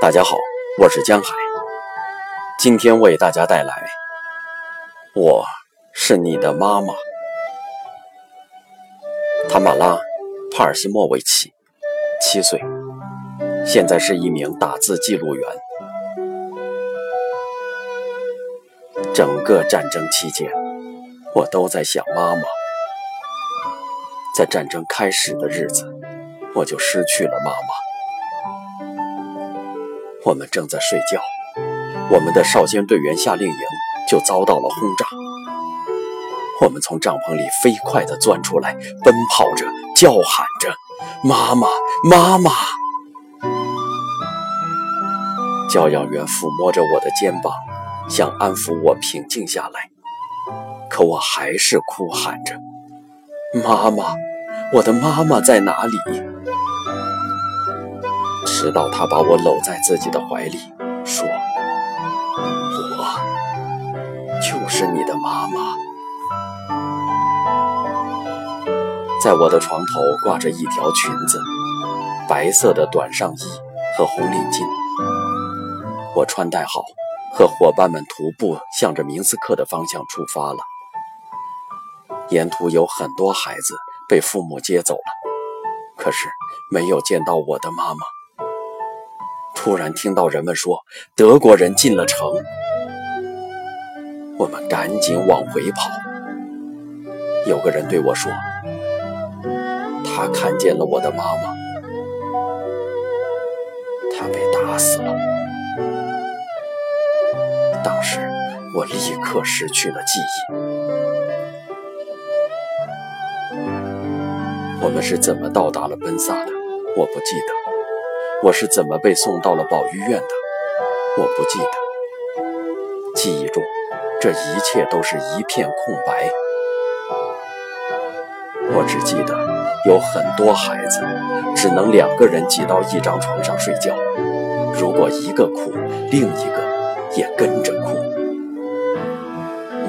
大家好，我是江海，今天为大家带来《我是你的妈妈》。塔马拉·帕尔西莫维奇，七岁，现在是一名打字记录员。整个战争期间，我都在想妈妈。在战争开始的日子，我就失去了妈妈。我们正在睡觉，我们的少先队员夏令营就遭到了轰炸。我们从帐篷里飞快地钻出来，奔跑着，叫喊着：“妈妈，妈妈！”教养员抚摸着我的肩膀，想安抚我平静下来，可我还是哭喊着：“妈妈，我的妈妈在哪里？”直到他把我搂在自己的怀里，说：“我就是你的妈妈。”在我的床头挂着一条裙子，白色的短上衣和红领巾。我穿戴好，和伙伴们徒步向着明斯克的方向出发了。沿途有很多孩子被父母接走了，可是没有见到我的妈妈。突然听到人们说德国人进了城，我们赶紧往回跑。有个人对我说：“他看见了我的妈妈，他被打死了。”当时我立刻失去了记忆。我们是怎么到达了奔萨的？我不记得。我是怎么被送到了保育院的？我不记得。记忆中，这一切都是一片空白。我只记得有很多孩子只能两个人挤到一张床上睡觉，如果一个哭，另一个也跟着哭。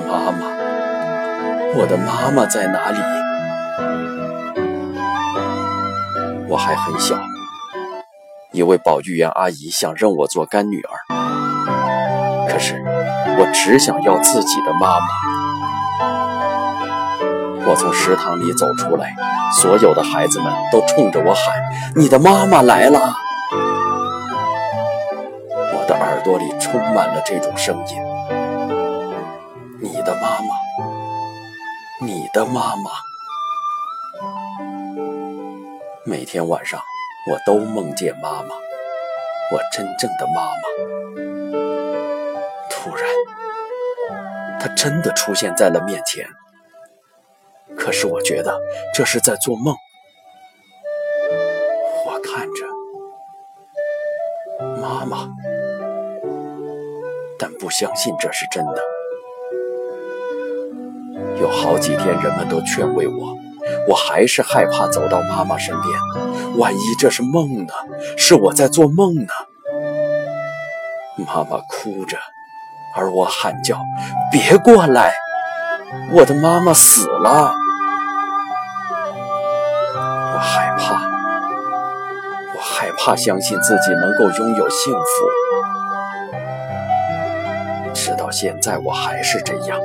妈妈，我的妈妈在哪里？我还很小。一位保育员阿姨想认我做干女儿，可是我只想要自己的妈妈。我从食堂里走出来，所有的孩子们都冲着我喊：“你的妈妈来了！”我的耳朵里充满了这种声音：“你的妈妈，你的妈妈。”每天晚上。我都梦见妈妈，我真正的妈妈。突然，她真的出现在了面前。可是我觉得这是在做梦。我看着妈妈，但不相信这是真的。有好几天，人们都劝慰我。我还是害怕走到妈妈身边，万一这是梦呢？是我在做梦呢？妈妈哭着，而我喊叫：“别过来！我的妈妈死了！”我害怕，我害怕相信自己能够拥有幸福。直到现在，我还是这样。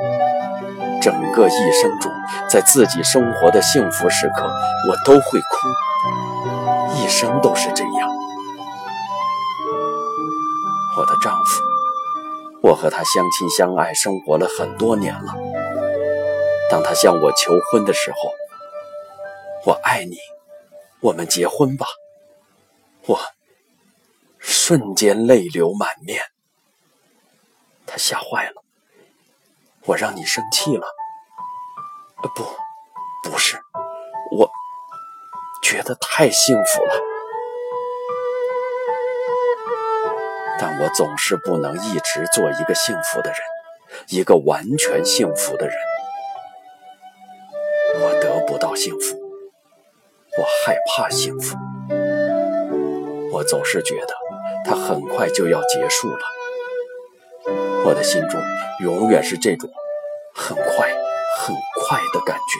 整个一生中，在自己生活的幸福时刻，我都会哭，一生都是这样。我的丈夫，我和他相亲相爱，生活了很多年了。当他向我求婚的时候，我爱你，我们结婚吧。我瞬间泪流满面，他吓坏了。我让你生气了？不，不是，我觉得太幸福了，但我总是不能一直做一个幸福的人，一个完全幸福的人。我得不到幸福，我害怕幸福，我总是觉得它很快就要结束了。我的心中永远是这种很快、很快的感觉。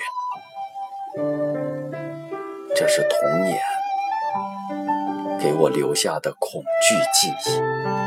这是童年，给我留下的恐惧记忆。